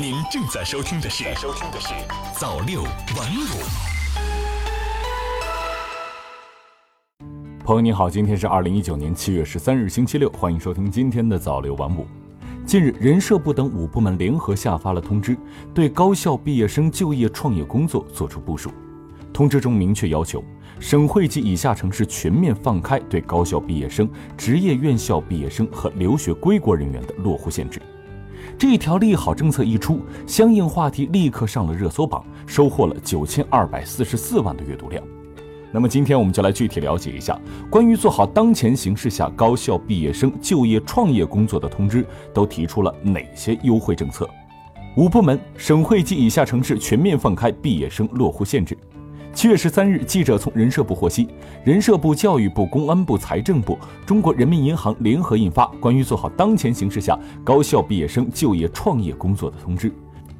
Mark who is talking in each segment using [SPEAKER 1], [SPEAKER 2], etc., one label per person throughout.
[SPEAKER 1] 您正在收听的是《收听的是早六晚五》。
[SPEAKER 2] 朋友你好，今天是二零一九年七月十三日，星期六，欢迎收听今天的早六晚五。近日，人社部等五部门联合下发了通知，对高校毕业生就业创业工作作出部署。通知中明确要求，省会及以下城市全面放开对高校毕业生、职业院校毕业生和留学归国人员的落户限制。这条利好政策一出，相应话题立刻上了热搜榜，收获了九千二百四十四万的阅读量。那么今天我们就来具体了解一下，关于做好当前形势下高校毕业生就业创业工作的通知都提出了哪些优惠政策？五部门、省会及以下城市全面放开毕业生落户限制。七月十三日，记者从人社部获悉，人社部、教育部、公安部、财政部、中国人民银行联合印发《关于做好当前形势下高校毕业生就业创业工作的通知》，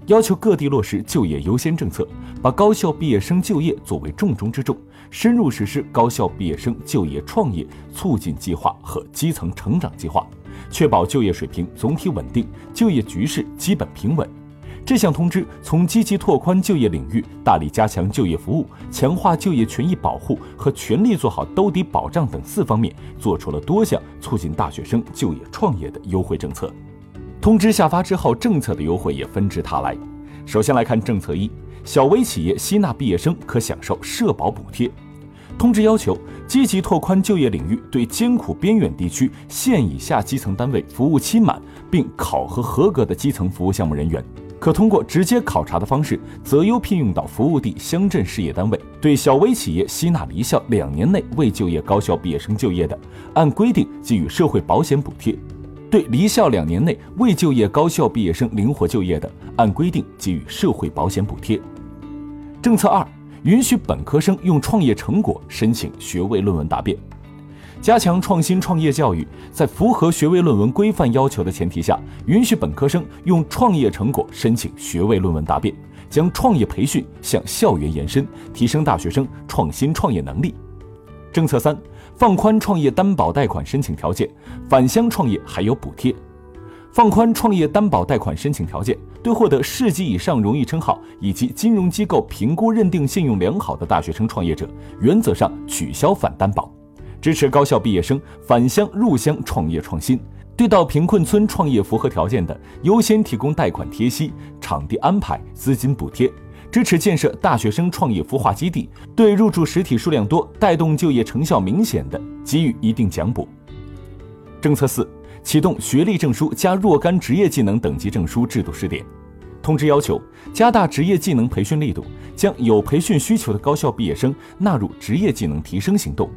[SPEAKER 2] 要求各地落实就业优先政策，把高校毕业生就业作为重中之重，深入实施高校毕业生就业创业促进计划和基层成长计划，确保就业水平总体稳定，就业局势基本平稳。这项通知从积极拓宽就业领域、大力加强就业服务、强化就业权益保护和全力做好兜底保障等四方面，做出了多项促进大学生就业创业的优惠政策。通知下发之后，政策的优惠也纷至沓来。首先来看政策一：小微企业吸纳毕业生可享受社保补贴。通知要求，积极拓宽就业领域，对艰苦边远地区县以下基层单位服务期满并考核合格的基层服务项目人员。可通过直接考察的方式择优聘用到服务地乡镇事业单位。对小微企业吸纳离校两年内未就业高校毕业生就业的，按规定给予社会保险补贴；对离校两年内未就业高校毕业生灵活就业的，按规定给予社会保险补贴。政策二，允许本科生用创业成果申请学位论文答辩。加强创新创业教育，在符合学位论文规范要求的前提下，允许本科生用创业成果申请学位论文答辩，将创业培训向校园延伸，提升大学生创新创业能力。政策三，放宽创业担保贷款申请条件，返乡创业还有补贴。放宽创业担保贷款申请条件，对获得市级以上荣誉称号以及金融机构评估认定信用良好的大学生创业者，原则上取消反担保。支持高校毕业生返乡入乡创业创新，对到贫困村创业符合条件的，优先提供贷款贴息、场地安排、资金补贴；支持建设大学生创业孵化基地，对入驻实体数量多、带动就业成效明显的，给予一定奖补。政策四，启动学历证书加若干职业技能等级证书制度试点。通知要求，加大职业技能培训力度，将有培训需求的高校毕业生纳入职业技能提升行动。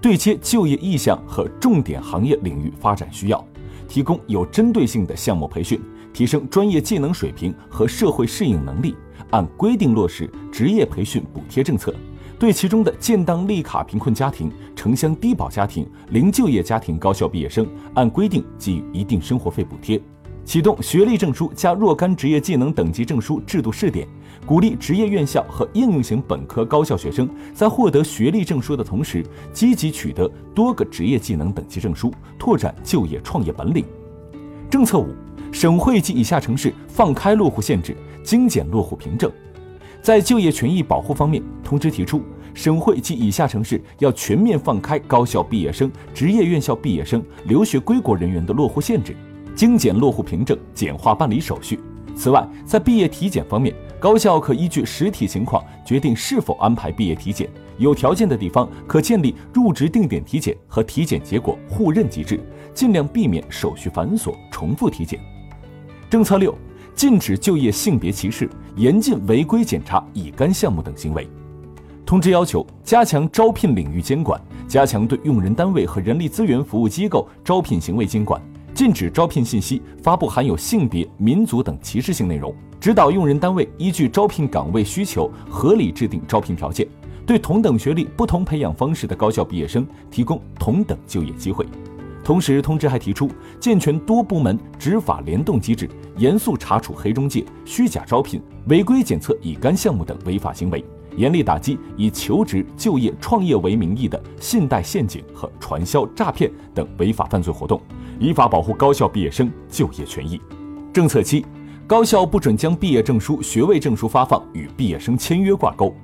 [SPEAKER 2] 对接就业意向和重点行业领域发展需要，提供有针对性的项目培训，提升专业技能水平和社会适应能力。按规定落实职业培训补贴政策，对其中的建档立卡贫困家庭、城乡低保家庭、零就业家庭高校毕业生，按规定给予一定生活费补贴。启动学历证书加若干职业技能等级证书制度试点，鼓励职业院校和应用型本科高校学生在获得学历证书的同时，积极取得多个职业技能等级证书，拓展就业创业本领。政策五，省会及以下城市放开落户限制，精简落户凭证。在就业权益保护方面，通知提出，省会及以下城市要全面放开高校毕业生、职业院校毕业生、留学归国人员的落户限制。精简落户凭证，简化办理手续。此外，在毕业体检方面，高校可依据实体情况决定是否安排毕业体检。有条件的地方可建立入职定点体检和体检结果互认机制，尽量避免手续繁琐、重复体检。政策六，禁止就业性别歧视，严禁违规检查乙肝项目等行为。通知要求，加强招聘领域监管，加强对用人单位和人力资源服务机构招聘行为监管。禁止招聘信息发布含有性别、民族等歧视性内容，指导用人单位依据招聘岗位需求合理制定招聘条件，对同等学历、不同培养方式的高校毕业生提供同等就业机会。同时，通知还提出健全多部门执法联动机制，严肃查处黑中介、虚假招聘、违规检测乙肝项目等违法行为，严厉打击以求职、就业、创业为名义的信贷陷阱和传销诈骗等违法犯罪活动。依法保护高校毕业生就业权益。政策七，高校不准将毕业证书、学位证书发放与毕业生签约挂钩。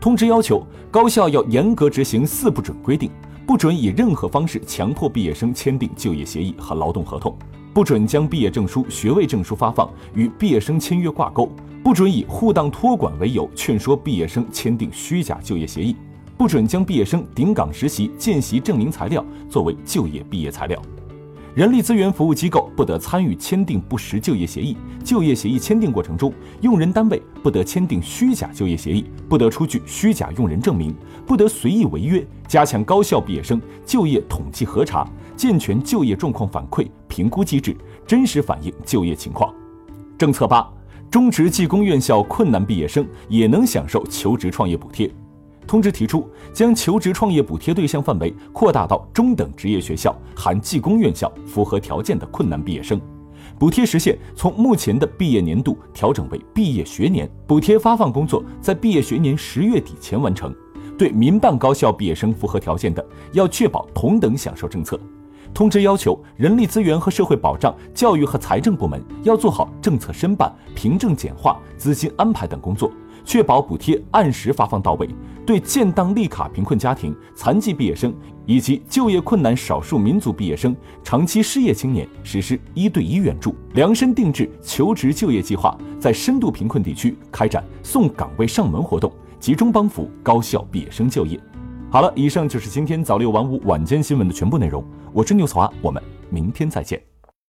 [SPEAKER 2] 通知要求，高校要严格执行“四不准”规定，不准以任何方式强迫毕业生签订就业协议和劳动合同，不准将毕业证书、学位证书发放与毕业生签约挂钩，不准以护档托管为由劝说毕业生签订虚假就业协议，不准将毕业生顶岗实习、见习证明材料作为就业毕业材料。人力资源服务机构不得参与签订不实就业协议，就业协议签订过程中，用人单位不得签订虚假就业协议，不得出具虚假用人证明，不得随意违约。加强高校毕业生就业统计核查，健全就业状况反馈评估机制，真实反映就业情况。政策八：中职技工院校困难毕业生也能享受求职创业补贴。通知提出，将求职创业补贴对象范围扩大到中等职业学校含技工院校符合条件的困难毕业生。补贴时限从目前的毕业年度调整为毕业学年，补贴发放工作在毕业学年十月底前完成。对民办高校毕业生符合条件的，要确保同等享受政策。通知要求，人力资源和社会保障、教育和财政部门要做好政策申办、凭证简化、资金安排等工作。确保补贴按时发放到位，对建档立卡贫困家庭、残疾毕业生以及就业困难少数民族毕业生、长期失业青年实施一对一援助，量身定制求职就业计划，在深度贫困地区开展送岗位上门活动，集中帮扶高校毕业生就业。好了，以上就是今天早六晚五晚间新闻的全部内容，我是牛草花，我们明天再见。